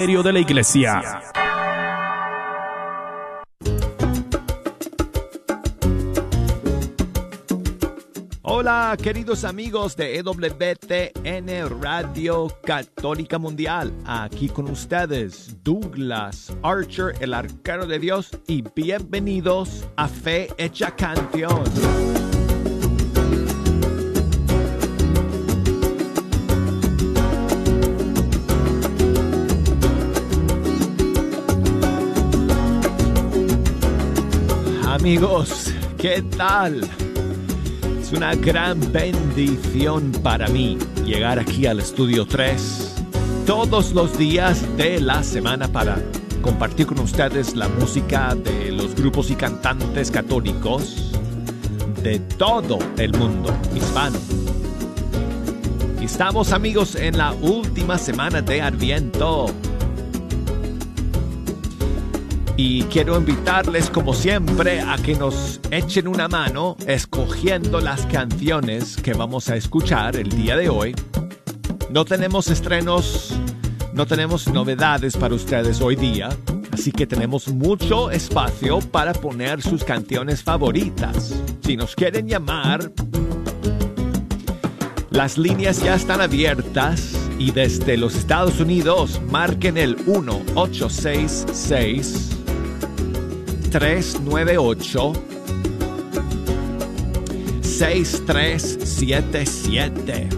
de la iglesia. Hola queridos amigos de EWTN Radio Católica Mundial, aquí con ustedes Douglas Archer, el arcano de Dios, y bienvenidos a Fe Hecha Canción. Amigos, ¿qué tal? Es una gran bendición para mí llegar aquí al estudio 3 todos los días de la semana para compartir con ustedes la música de los grupos y cantantes católicos de todo el mundo hispano. Estamos amigos en la última semana de Adviento y quiero invitarles como siempre a que nos echen una mano escogiendo las canciones que vamos a escuchar el día de hoy. No tenemos estrenos, no tenemos novedades para ustedes hoy día, así que tenemos mucho espacio para poner sus canciones favoritas. Si nos quieren llamar, las líneas ya están abiertas y desde los Estados Unidos marquen el 1866 398 6377.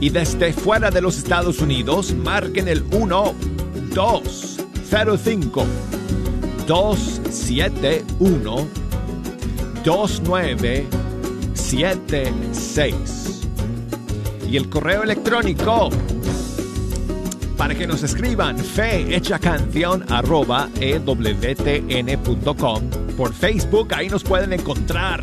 Y desde fuera de los Estados Unidos, marquen el 1 205 271 2976. Y el correo electrónico para que nos escriban fe hecha canción arroba ewtn.com. Por Facebook, ahí nos pueden encontrar.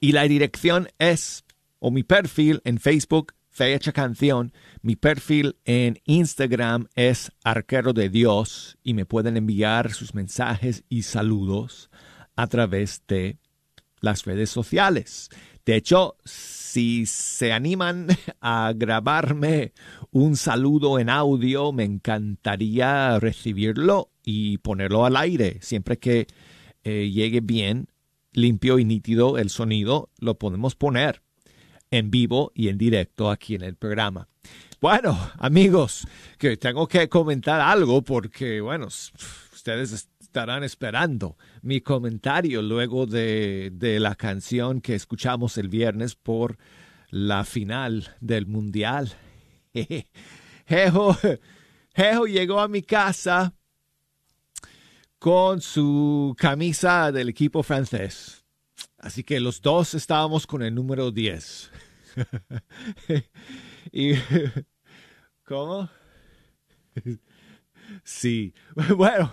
Y la dirección es, o mi perfil en Facebook, Fe Hecha Canción. Mi perfil en Instagram es Arquero de Dios y me pueden enviar sus mensajes y saludos a través de las redes sociales. De hecho, si se animan a grabarme un saludo en audio, me encantaría recibirlo y ponerlo al aire. Siempre que eh, llegue bien, limpio y nítido el sonido, lo podemos poner en vivo y en directo aquí en el programa. Bueno, amigos, que tengo que comentar algo porque, bueno, ustedes estarán esperando mi comentario luego de, la canción que escuchamos el viernes por la final del mundial. Jejo, Jejo llegó a mi casa con su camisa del equipo francés. Así que los dos estábamos con el número 10. y, ¿Cómo? sí. Bueno,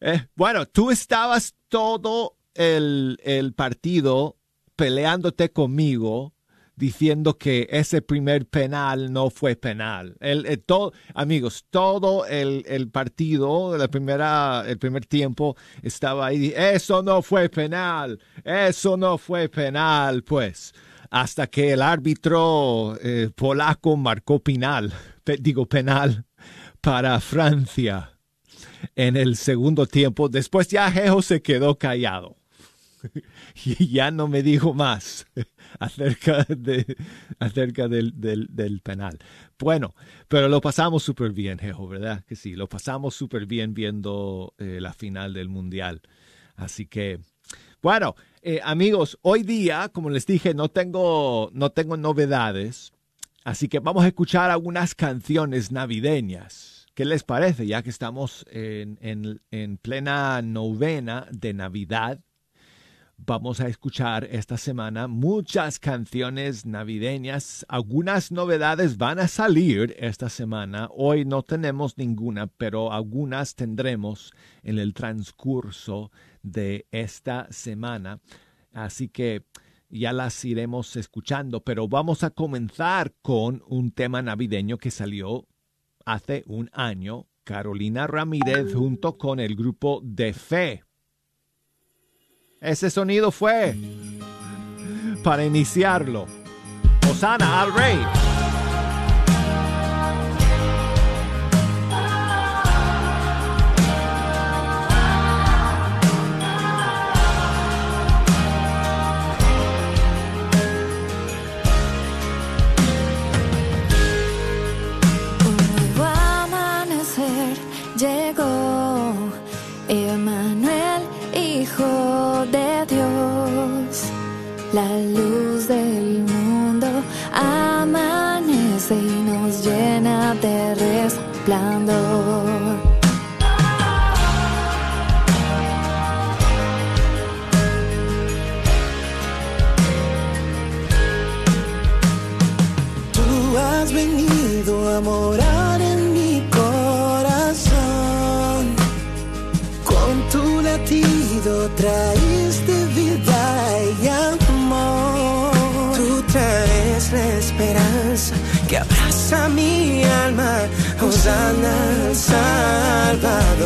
eh, bueno, tú estabas todo el, partido peleándote conmigo diciendo que ese primer penal no fue penal. El, eh, todo, amigos, todo el, el, partido, la primera, el primer tiempo estaba ahí, eso no fue penal, eso no fue penal, pues, hasta que el árbitro eh, polaco marcó penal, digo penal, para Francia en el segundo tiempo. Después ya Jejo se quedó callado y ya no me dijo más acerca, de, acerca del, del, penal. Bueno, pero lo pasamos súper bien, Jejo, ¿verdad? Que sí, lo pasamos súper bien viendo eh, la final del Mundial. Así que, bueno, eh, amigos, hoy día, como les dije, no tengo, no tengo novedades. Así que vamos a escuchar algunas canciones navideñas. ¿Qué les parece? Ya que estamos en, plena novena de Navidad, vamos a escuchar esta semana muchas canciones navideñas. Algunas novedades van a salir esta semana. Hoy no tenemos ninguna, pero algunas tendremos en el transcurso de esta semana. Así que ya las iremos escuchando, pero vamos a comenzar con un tema navideño que salió hace un año Carolina Ramírez junto con el grupo de fe. Ese sonido fue para iniciarlo. Osana al rey. De resplandor. Tú has venido a morar en mi corazón. Con tu latido traíste abraza mi alma. Hosanna al Salvador.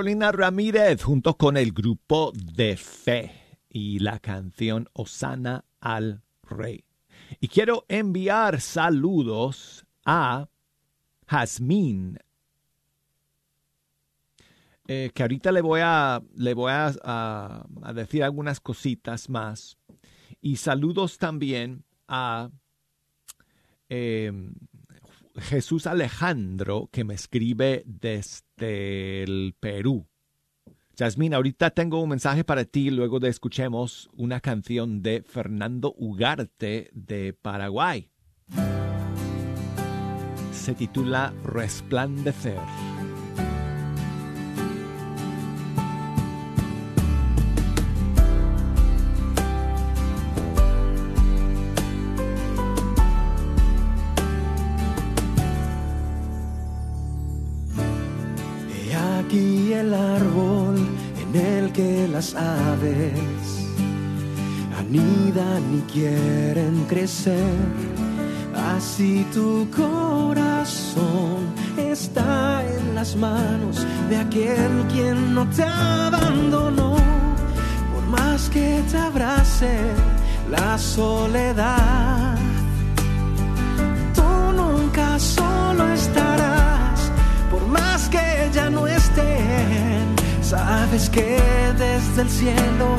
Carolina Ramírez junto con el grupo de fe y la canción Osana al Rey. Y quiero enviar saludos a Jazmín, eh, que ahorita le voy, a, le voy a, decir algunas cositas más. Y saludos también a eh, Jesús Alejandro, que me escribe desde el Perú. Yasmín, ahorita tengo un mensaje para ti luego de escuchemos una canción de Fernando Ugarte de Paraguay. Se titula Resplandecer. Las aves anidan y quieren crecer. Así tu corazón está en las manos de aquel quien no te abandonó. Por más que te abrace la soledad, tú nunca solo estarás, por más que ya no estén, Sabes que desde el cielo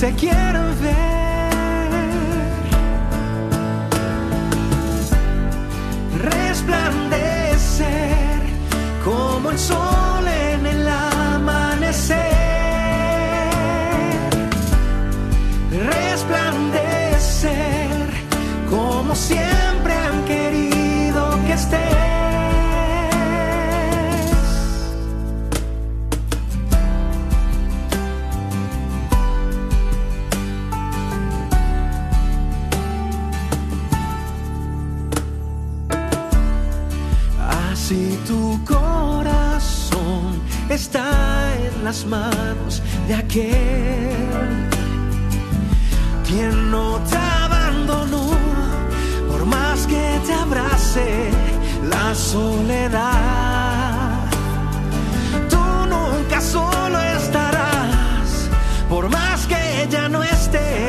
te quiero ver. Resplandecer como el sol en el amanecer. Manos de aquel quien no te abandonó, por más que te abrace la soledad. Tú nunca solo estarás, por más que ella no esté.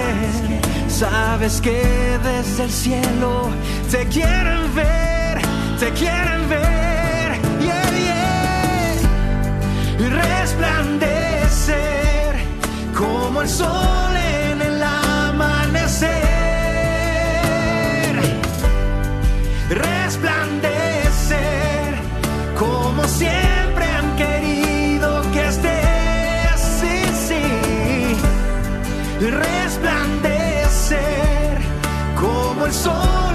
Sabes que desde el cielo te quieren ver, te quieren ver, resplandecer como el sol en el amanecer. Resplandecer como siempre han querido que estés, sí, sí. Resplandecer como el sol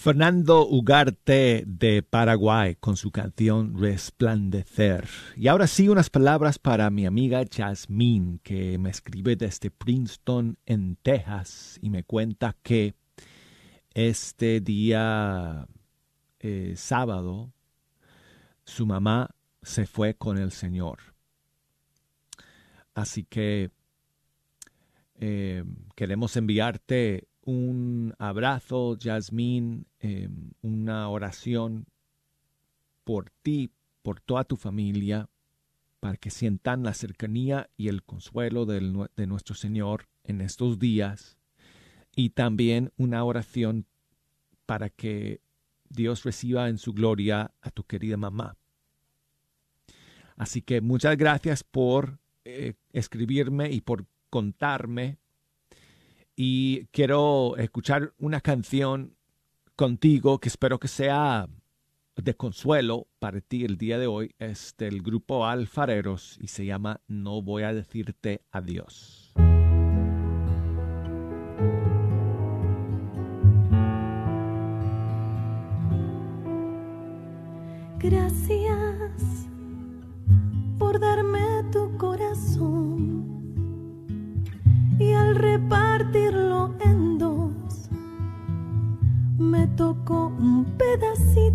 Fernando Ugarte de Paraguay con su canción Resplandecer. Y ahora sí unas palabras para mi amiga Jasmine que me escribe desde Princeton en Texas y me cuenta que este día eh, sábado su mamá se fue con el Señor. Así que eh, queremos enviarte un abrazo, Jasmine, eh, una oración por ti, por toda tu familia, para que sientan la cercanía y el consuelo del de nuestro Señor en estos días. Y también una oración para que Dios reciba en su gloria a tu querida mamá. Así que muchas gracias por eh, escribirme y por contarme y quiero escuchar una canción contigo que espero que sea de consuelo para ti el día de hoy. Es del grupo Alfareros y se llama No voy a decirte adiós. Repartirlo en dos me tocó un pedacito.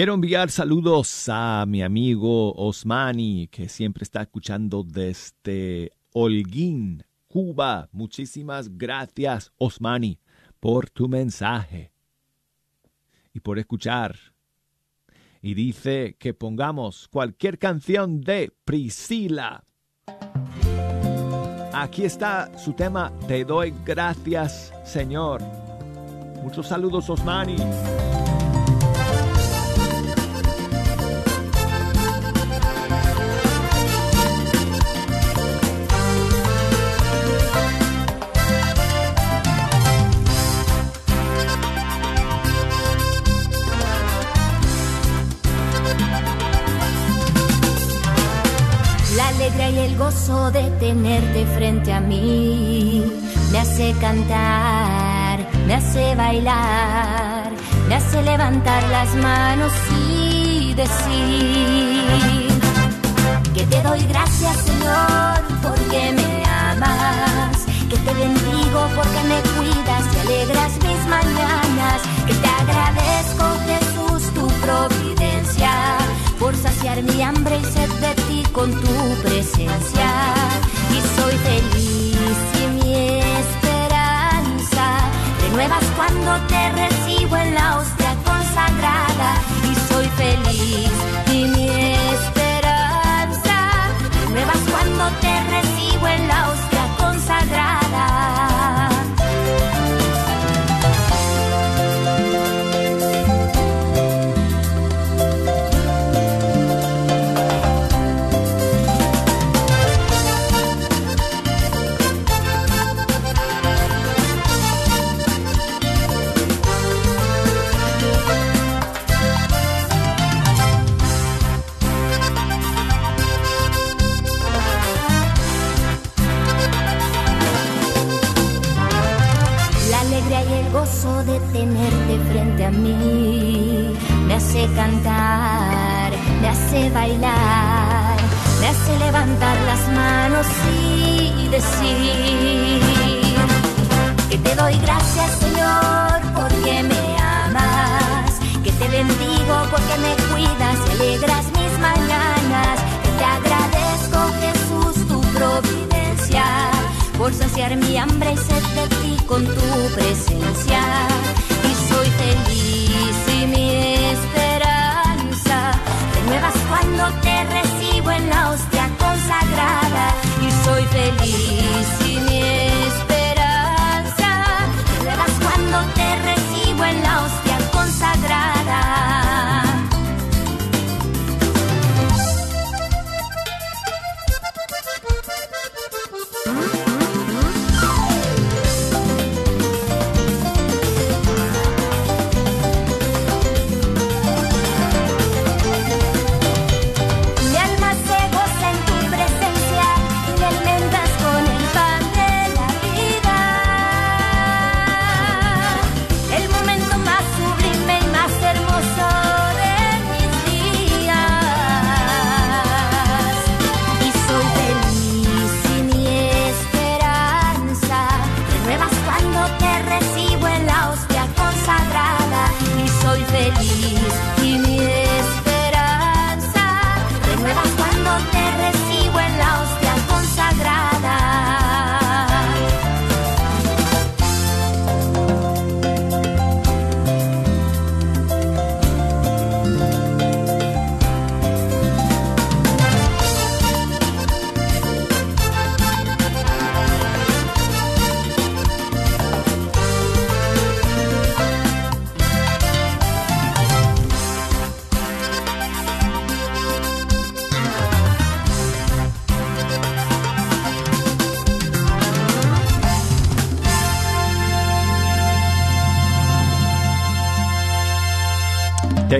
Quiero enviar saludos a mi amigo Osmani, que siempre está escuchando desde Holguín, Cuba. Muchísimas gracias, Osmani, por tu mensaje y por escuchar. Y dice que pongamos cualquier canción de Priscila. Aquí está su tema, Te doy gracias, Señor. Muchos saludos, Osmani. De tenerte frente a mí. Me hace cantar, me hace bailar, me hace levantar las manos y decir que te doy gracias Señor porque me amas, que te bendigo porque me cuidas y alegras mis mañanas, que te agradezco Jesús tu providencia por saciar mi hambre y sed de ti con tu presencia. Y soy feliz y mi esperanza renuevas cuando te recibo en la hostia consagrada. Y soy feliz y mi esperanza renuevas cuando te recibo en la hostia consagrada.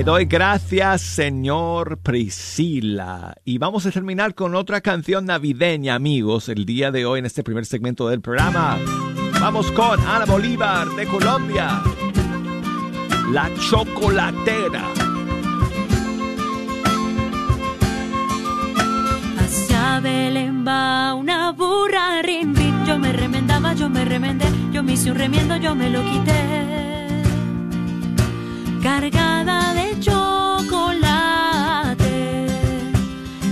Te doy gracias, Señor Priscila. Y vamos a terminar con otra canción navideña, amigos, el día de hoy en este primer segmento del programa. Vamos con Ana Bolívar de Colombia, La Chocolatera. Hacia Belén va una burra, rin. Yo me remendaba, yo me remendé, yo me hice un remiendo, yo me lo quité cargada de chocolate.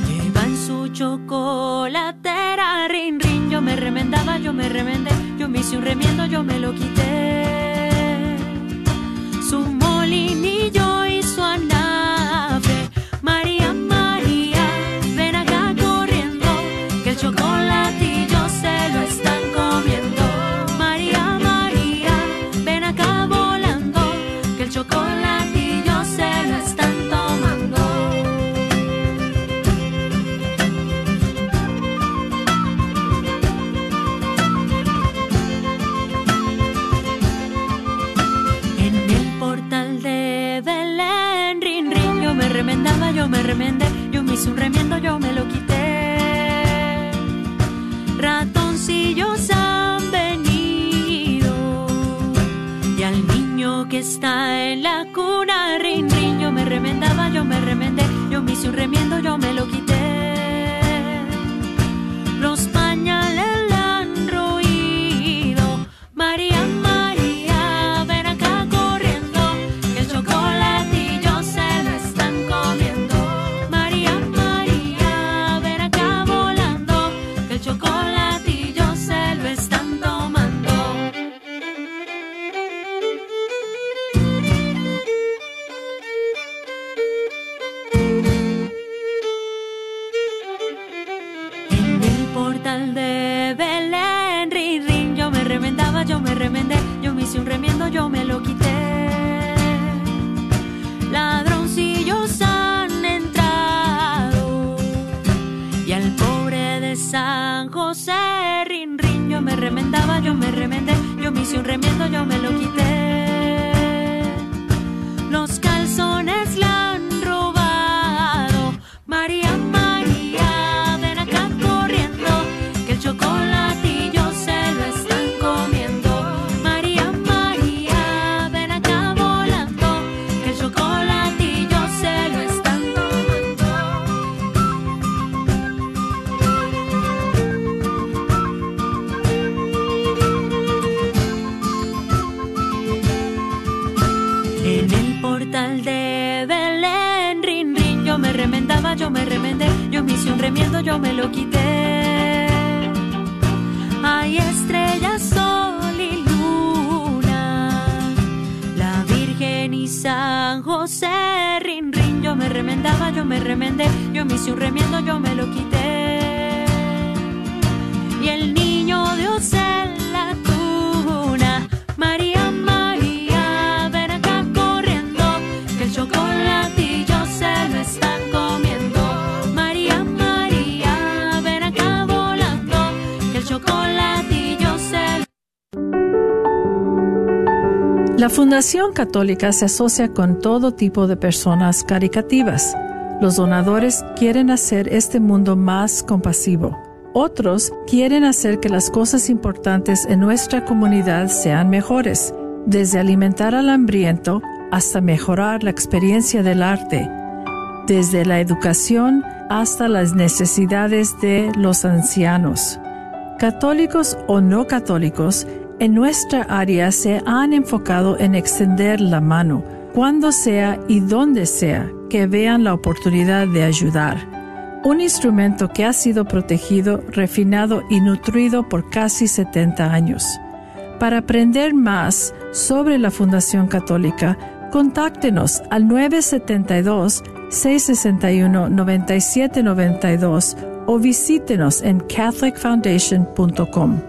Lleva en su chocolatera, rin, rin. Yo me remendaba, yo me remendé, yo me hice un remiendo, yo me lo quité. Su molinillo y su lo quité. Hay estrellas, sol y luna, la Virgen y San José, rin, rin, yo me remendaba, yo me remendé, yo me hice un remiendo, yo me lo quité. La Fundación Católica se asocia con todo tipo de personas caricativas. Los donadores quieren hacer este mundo más compasivo. Otros quieren hacer que las cosas importantes en nuestra comunidad sean mejores, desde alimentar al hambriento hasta mejorar la experiencia del arte, desde la educación hasta las necesidades de los ancianos. Católicos o no católicos, en nuestra área se han enfocado en extender la mano, cuando sea y donde sea que vean la oportunidad de ayudar. Un instrumento que ha sido protegido, refinado y nutrido por casi 70 años. Para aprender más sobre la Fundación Católica, contáctenos al 972-661-9792 o visítenos en catholicfoundation.com.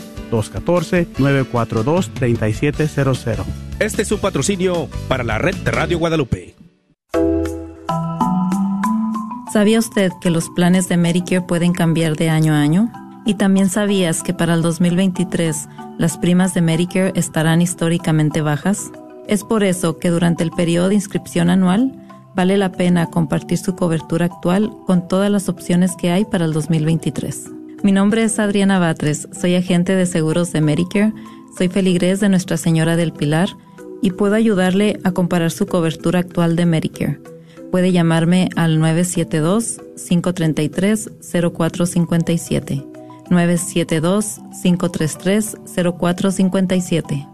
214-942-3700. Este es un patrocinio para la red de Radio Guadalupe. ¿Sabía usted que los planes de Medicare pueden cambiar de año a año? ¿Y también sabías que para el 2023 las primas de Medicare estarán históricamente bajas? Es por eso que durante el periodo de inscripción anual vale la pena compartir su cobertura actual con todas las opciones que hay para el 2023. Mi nombre es Adriana Batres, soy agente de seguros de Medicare, soy feligrés de Nuestra Señora del Pilar y puedo ayudarle a comparar su cobertura actual de Medicare puede llamarme al 972-533-0457. 972-533-0457.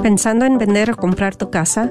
¿Pensando en vender o comprar tu casa?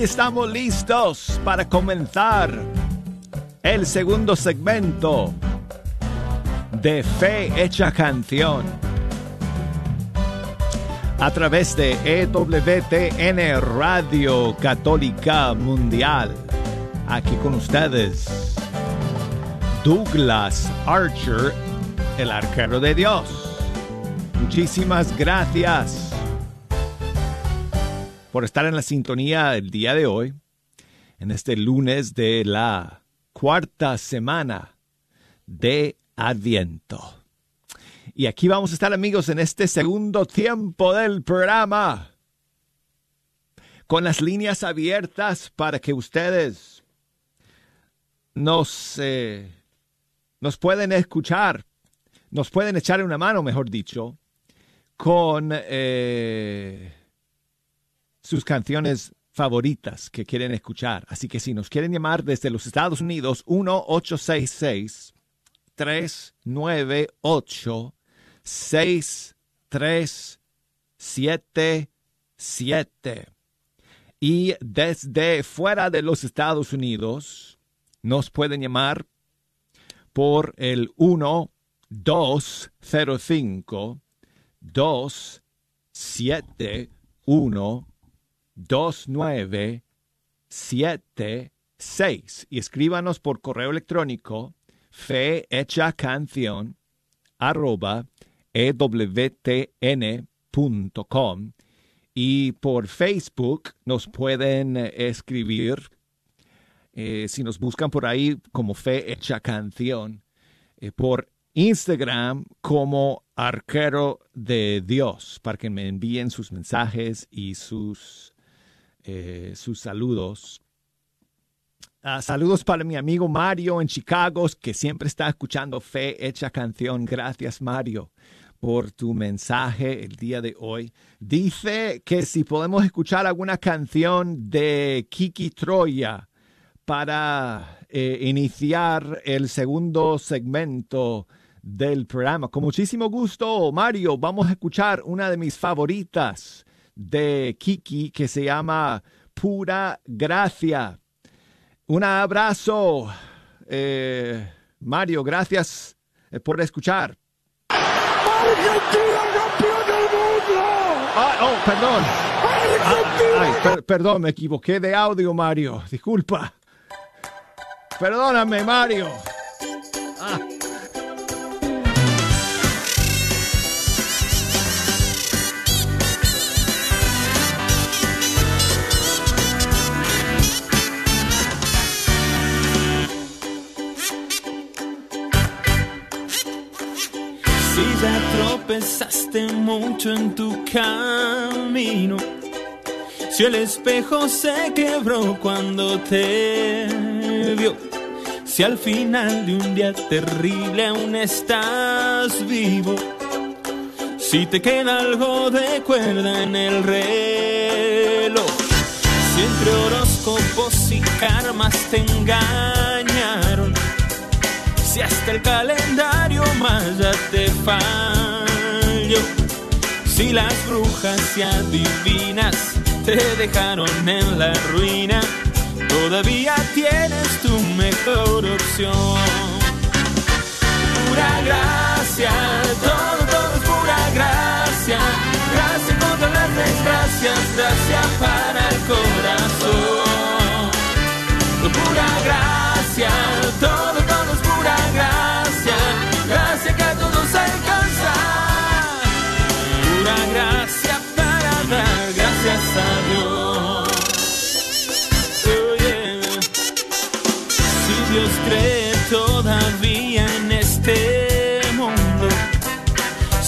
Aquí estamos listos para comenzar el segundo segmento de Fe Hecha Canción a través de EWTN Radio Católica Mundial. Aquí con ustedes, Douglas Archer, el arquero de Dios. Muchísimas gracias por estar en la sintonía el día de hoy, en este lunes de la cuarta semana de Adviento. Y aquí vamos a estar amigos en este segundo tiempo del programa, con las líneas abiertas para que ustedes nos, eh, nos pueden escuchar, nos pueden echar una mano, mejor dicho, con... Eh, sus canciones favoritas que quieren escuchar. Así que si nos quieren llamar desde los Estados Unidos, 1-866-398-6377. Y desde fuera de los Estados Unidos, nos pueden llamar por el 1 205 271 2976 y escríbanos por correo electrónico fe canción arroba ewtn.com y por Facebook nos pueden escribir eh, si nos buscan por ahí como fe hecha canción eh, por Instagram como arquero de Dios para que me envíen sus mensajes y sus eh, sus saludos. Ah, saludos para mi amigo Mario en Chicago, que siempre está escuchando Fe Hecha Canción. Gracias, Mario, por tu mensaje el día de hoy. Dice que si podemos escuchar alguna canción de Kiki Troya para eh, iniciar el segundo segmento del programa. Con muchísimo gusto, Mario, vamos a escuchar una de mis favoritas de Kiki que se llama Pura Gracia. Un abrazo, eh, Mario, gracias eh, por escuchar. ¡Argentina campeón del mundo! Ah, oh, perdón. ¡Argentina! Ay, per- perdón, me equivoqué de audio, Mario. Disculpa. Perdóname, Mario. Ah. Tropezaste mucho en tu camino, si el espejo se quebró cuando te vio, si al final de un día terrible aún estás vivo, si te queda algo de cuerda en el reloj, si entre horóscopos y karmas te engañaron. Si hasta el calendario maya te falló, si las brujas y adivinas te dejaron en la ruina, todavía tienes tu mejor opción. Pura gracia, todo, todo es pura gracia. Gracia contra las desgracias, gracia para el corazón.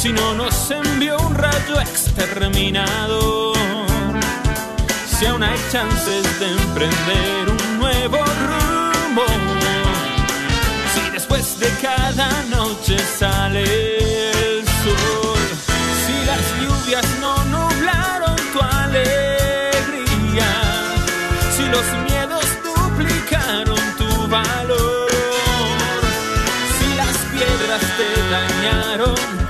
Si no nos envió un rayo exterminador, si aún hay chances de emprender un nuevo rumbo, si después de cada noche sale el sol, si las lluvias no nublaron tu alegría, si los miedos duplicaron tu valor, si las piedras te dañaron,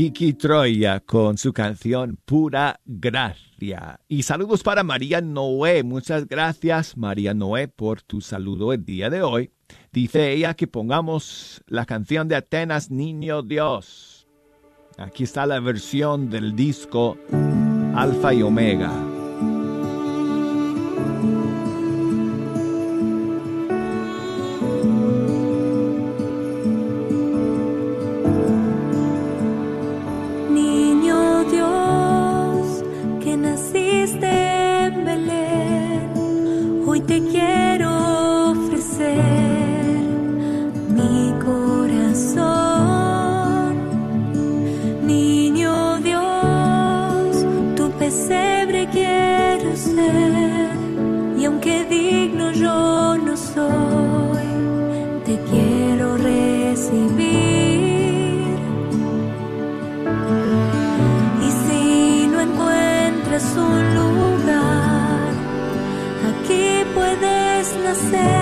Kiki Troya con su canción Pura Gracia. Y saludos para María Noé. Muchas gracias, María Noé, por tu saludo el día de hoy. Dice ella que pongamos la canción de Atenas, Niño Dios. Aquí está la versión del disco Alfa y Omega. Puedes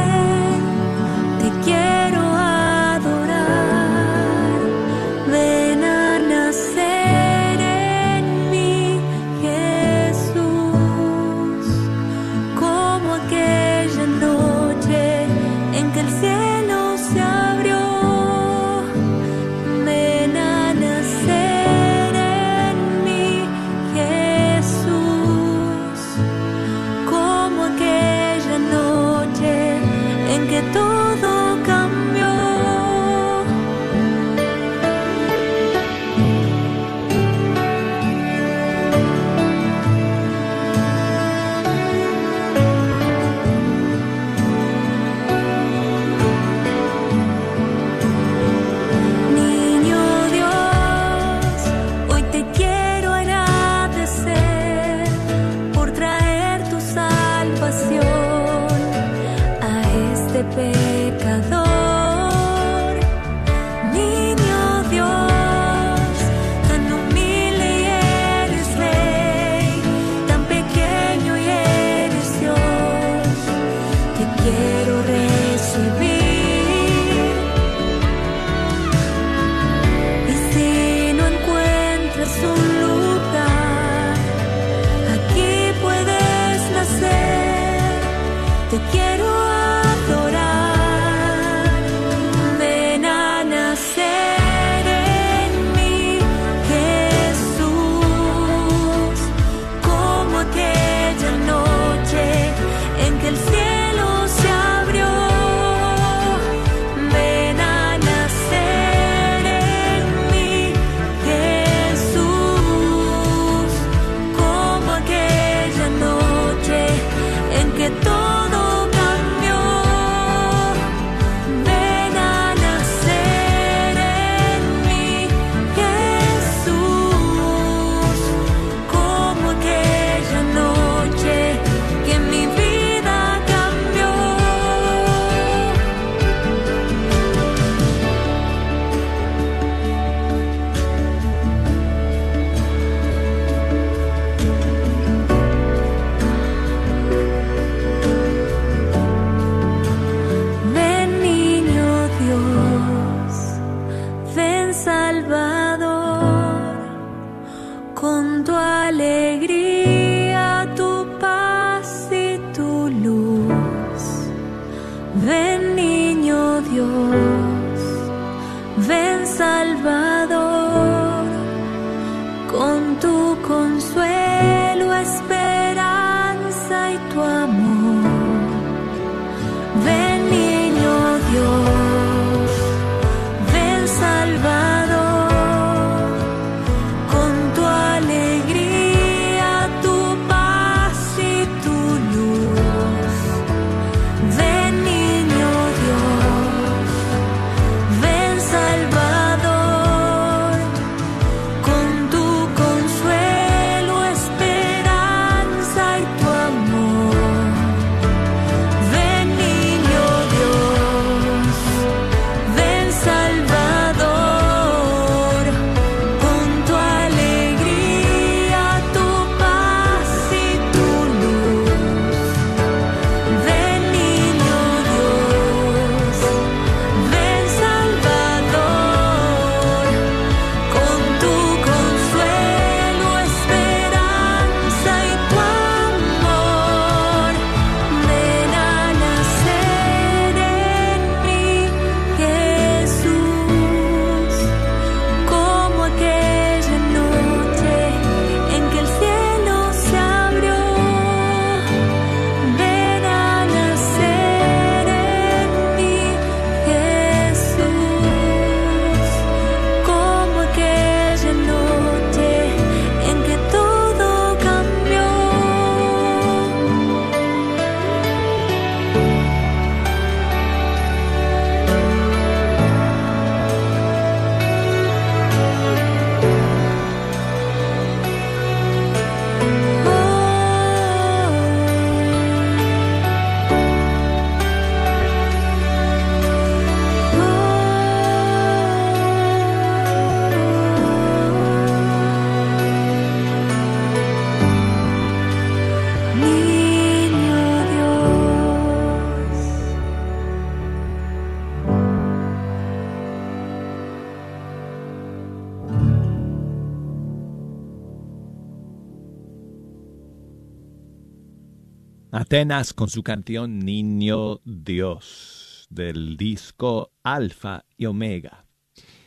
Atenas con su canción Niño Dios del disco Alfa y Omega.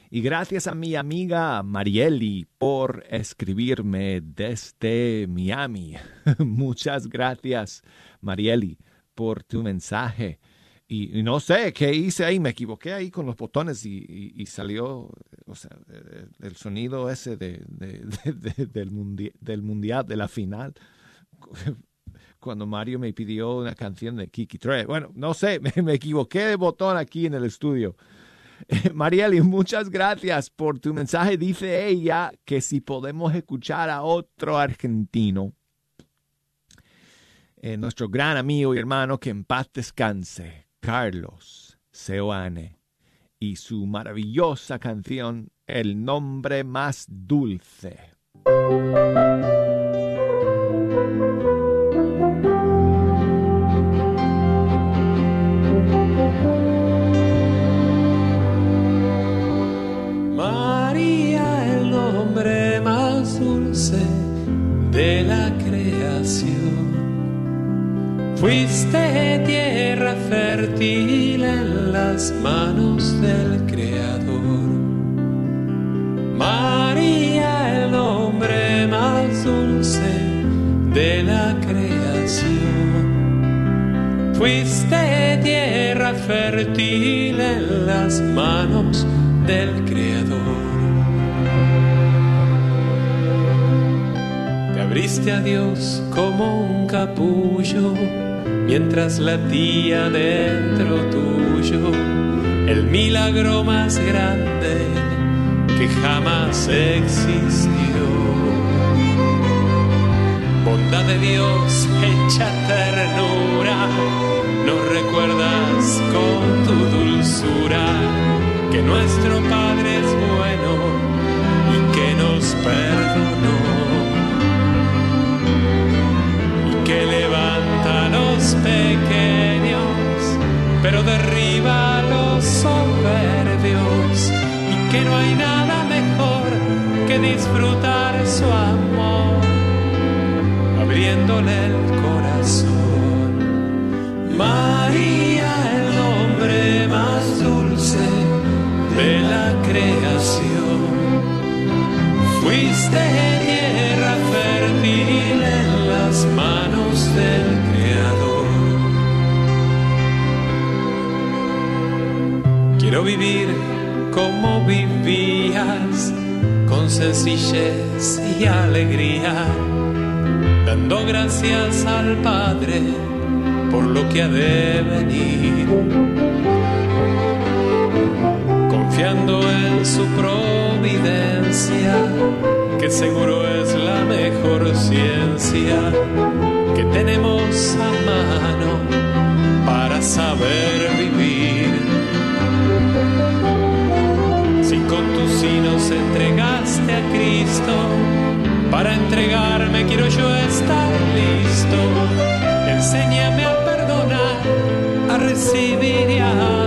Y gracias a mi amiga Marieli por escribirme desde Miami. Muchas gracias, Marieli, por tu mensaje. Y, no sé qué hice ahí, me equivoqué ahí con los botones y, y- salió o sea, eh, el sonido ese de, de- de- de- del, del mundial, de la final cuando Mario me pidió una canción de Kiki Tre. Bueno, no sé, me, me equivoqué de botón aquí en el estudio. Eh, Marieli, muchas gracias por tu mensaje. Dice ella que si podemos escuchar a otro argentino, eh, nuestro gran amigo y hermano, que en paz descanse, Carlos Seoane, y su maravillosa canción El nombre más dulce. A Dios como un capullo mientras latía dentro tuyo el milagro más grande que jamás existió. Bondad de Dios hecha ternura, nos recuerdas con tu dulzura que nuestro Padre es bueno y que nos perdonó soberbios y que no hay nada mejor que disfrutar su amor abriéndole el corazón. María, el nombre más dulce de la creación. Fuiste Quiero vivir como vivías, con sencillez y alegría dando gracias al Padre por lo que ha de venir, confiando en su providencia, que seguro es la mejor ciencia que tenemos a mano para saber vivir. Cristo, para entregarme quiero yo estar listo. Enséñame a perdonar, a recibir y a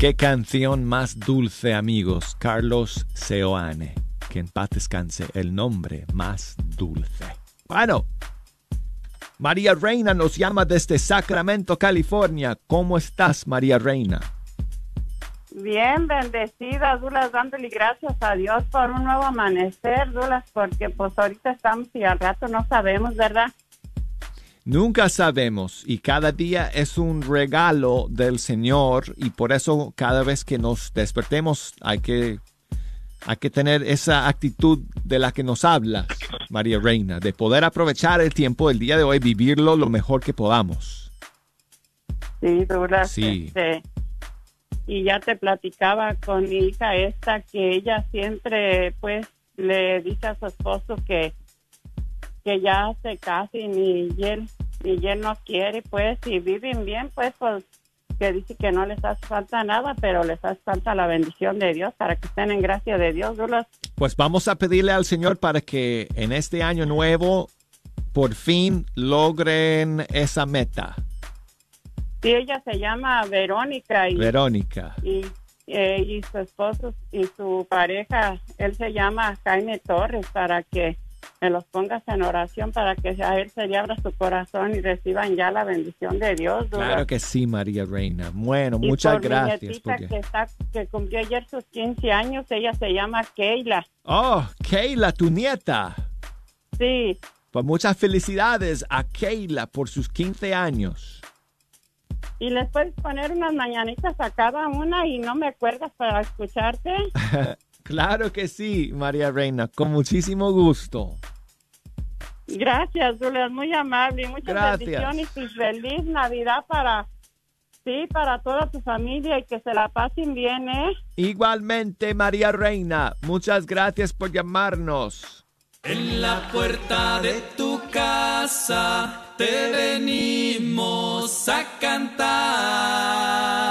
qué canción más dulce, amigos. Carlos Seoane. Que en paz descanse el nombre más dulce. Bueno, María Reina nos llama desde Sacramento, California. ¿Cómo estás, María Reina? Bien, bendecida, Dulas, dándole gracias a Dios por un nuevo amanecer, Dulas, porque pues ahorita estamos y al rato no sabemos, ¿verdad? Nunca sabemos y cada día es un regalo del Señor y por eso cada vez que nos despertemos hay que, hay que tener esa actitud de la que nos habla María Reina, de poder aprovechar el tiempo del día de hoy, vivirlo lo mejor que podamos. Sí, Dulas. Sí. este, y ya te platicaba con mi hija esta que ella siempre pues le dice a su esposo que que ya se y él y él no quiere pues y viven bien pues pues que dice que no les hace falta nada pero les hace falta la bendición de Dios para que estén en gracia de Dios Dulas. Pues vamos a pedirle al Señor para que en este año nuevo por fin logren esa meta. Sí, ella se llama Verónica y Verónica. y, eh, y su esposo y su pareja, él se llama Jaime Torres, para que me los pongas en oración, para que a él se le abra su corazón y reciban ya la bendición de Dios. Dura. Claro que sí, María Reina. Bueno, Y muchas por mi gracias. nietita porque- que, está, que cumplió ayer sus 15 años, ella se llama Keila. Oh, Keila, tu nieta. Sí, Pues muchas felicidades a Keila por sus 15 años. y les puedes poner unas mañanitas a cada una y no me acuerdas para escucharte. claro que sí, María Reina, con muchísimo gusto. Gracias, Dula, muy amable y muchas Gracias. bendiciones y feliz Navidad para sí, para toda tu familia y que se la pasen bien, ¿eh? Igualmente, María Reina, muchas gracias por llamarnos. En la puerta de tu casa te venimos a cantar.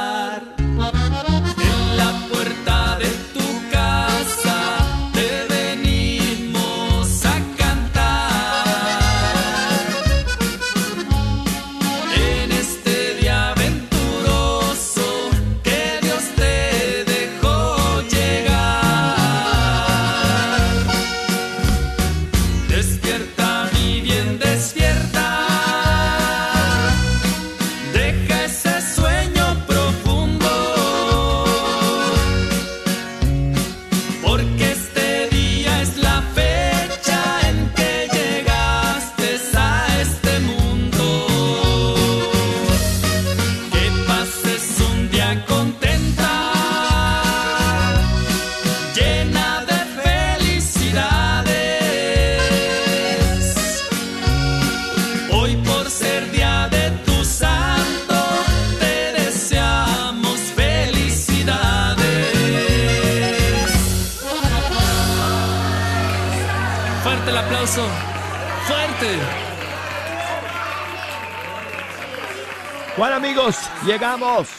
Bueno amigos, llegamos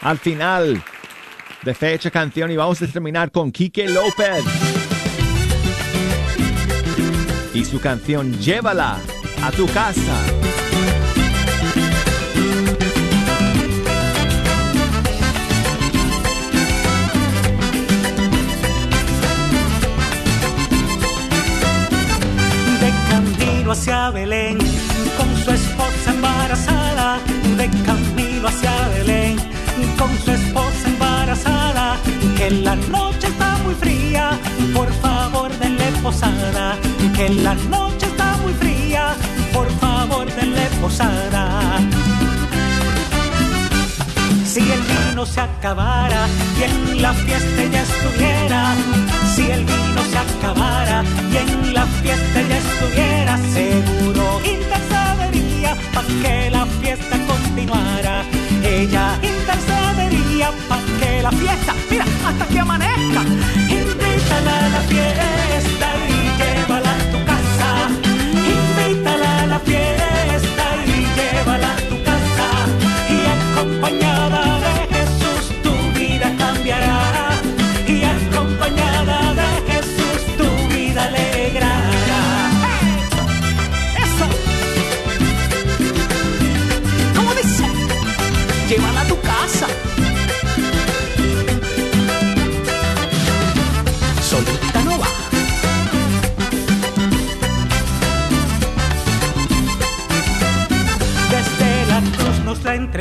al final de Fecha Canción y vamos a terminar con Quique López y su canción Llévala a tu casa. de camino hacia Belén, con su de camino hacia Belén, con su esposa embarazada, que la noche está muy fría, por favor denle posada, que la noche está muy fría, por favor denle posada. Si el vino se acabara y en la fiesta ya estuviera, si el vino se acabara y en la fiesta ya estuviera, seguro intercedería para que la fiesta continuara. Ella intercedería para que la fiesta, mira, hasta que amanezca. Invítala a la fiesta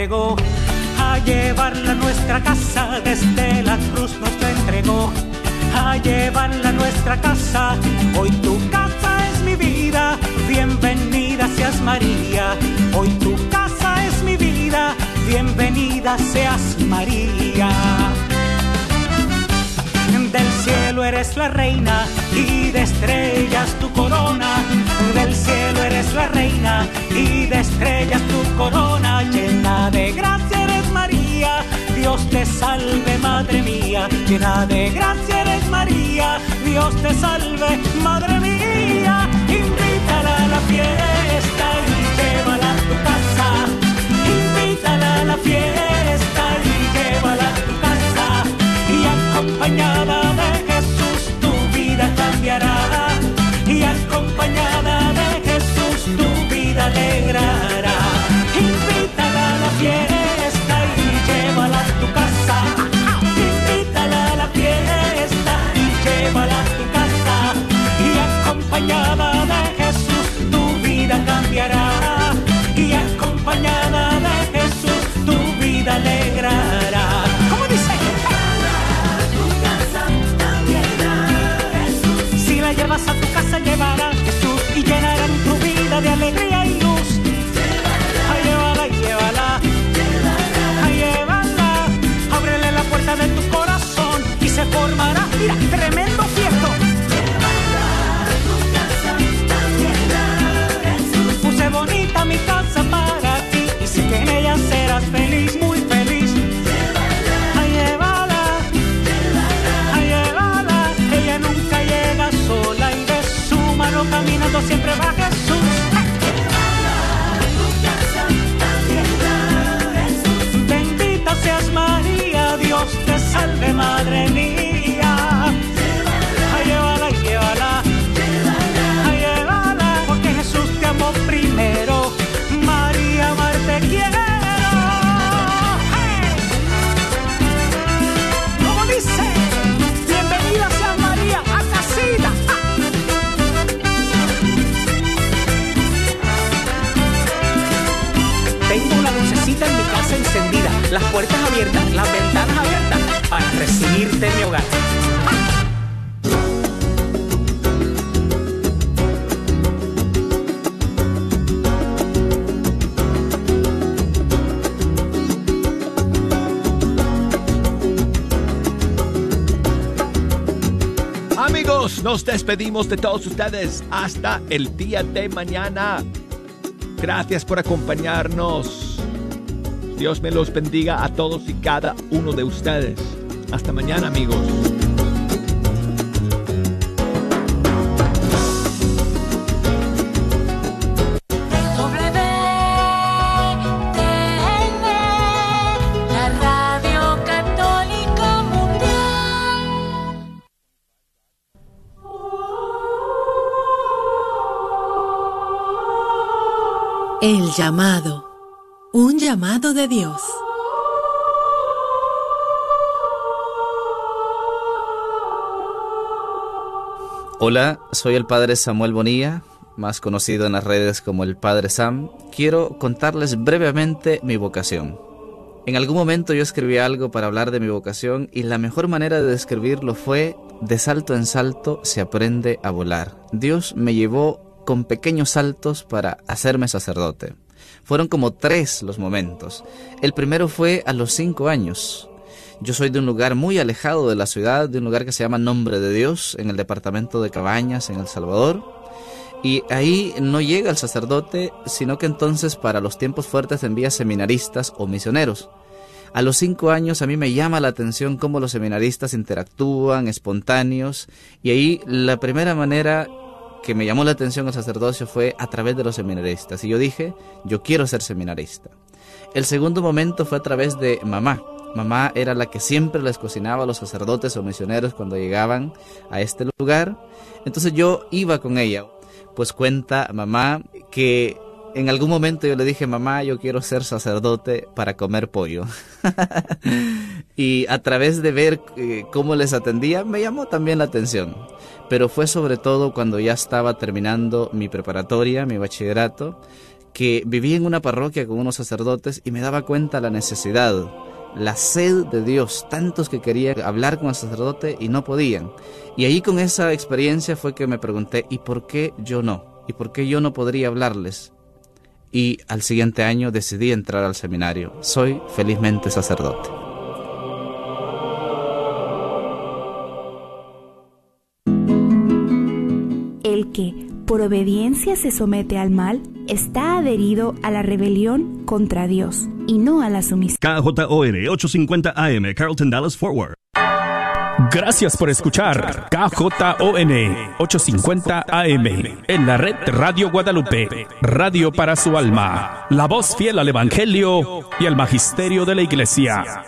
A llevarla a nuestra casa desde la cruz nos la entregó. A llevarla a nuestra casa, hoy tu casa es mi vida. Bienvenida seas María, hoy tu casa es mi vida. Bienvenida seas María. Del cielo eres la reina y de estrellas tu corona. Del cielo eres la reina y de estrellas tu corona. Llena de gracia eres María. Dios te salve, madre mía. Llena de gracia eres María. Dios te salve, madre mía. Invítala a la fiesta y llévala a tu casa. Invítala a la fiesta y llévala a tu casa. Y acompañada Y acompañada de Jesús tu vida alegrará. Invítala a la fiesta alegría y luz. Ay, llévala, llévala. Ay, llévala. Ábrele la puerta de tu corazón y se formará, mira, tremendo fiesto. Puse bonita mi casa para ti y sé que en ella serás feliz, muy feliz. Ay, llévala. Ay, llévala. Ella nunca llega sola y de su mano caminando siempre va salve, nos despedimos de todos ustedes hasta el día de mañana. Gracias por acompañarnos. Dios me los bendiga a todos y cada uno de ustedes. Hasta mañana, amigos. El llamado. Un llamado de Dios. Hola, soy el padre Samuel Bonilla, más conocido en las redes como el padre Sam. Quiero contarles brevemente mi vocación. En algún momento yo escribí algo para hablar de mi vocación y la mejor manera de describirlo fue de salto en salto se aprende a volar. Dios me llevó con pequeños saltos para hacerme sacerdote. Fueron como tres los momentos. El primero fue a los cinco años. Yo soy de un lugar muy alejado de la ciudad, de un lugar que se llama Nombre de Dios, en el departamento de Cabañas, en El Salvador. Y ahí no llega el sacerdote, sino que entonces para los tiempos fuertes envía seminaristas o misioneros. A los cinco años a mí me llama la atención cómo los seminaristas interactúan, espontáneos, y ahí la primera manera que me llamó la atención el sacerdocio fue a través de los seminaristas. Y yo dije, yo quiero ser seminarista. El segundo momento fue a través de mamá. Mamá era la que siempre les cocinaba a los sacerdotes o misioneros cuando llegaban a este lugar. Entonces yo iba con ella. Pues cuenta mamá que en algún momento yo le dije, mamá, yo quiero ser sacerdote para comer pollo. y a través de ver eh, cómo les atendía, me llamó también la atención. Pero fue sobre todo cuando ya estaba terminando mi preparatoria, mi bachillerato, que vivía en una parroquia con unos sacerdotes y me daba cuenta la necesidad, la sed de Dios, tantos que querían hablar con el sacerdote y no podían. Y ahí con esa experiencia fue que me pregunté, ¿y por qué yo no? ¿Y por qué yo no podría hablarles? Y al siguiente año decidí entrar al seminario. Soy felizmente sacerdote. Que, por obediencia, se somete al mal, está adherido a la rebelión contra Dios y no a la sumisión. KJON 850 AM, Carlton Dallas Forward. Gracias por escuchar KJON 850 AM en la red Radio Guadalupe, radio para su alma, la voz fiel al Evangelio y al Magisterio de la Iglesia.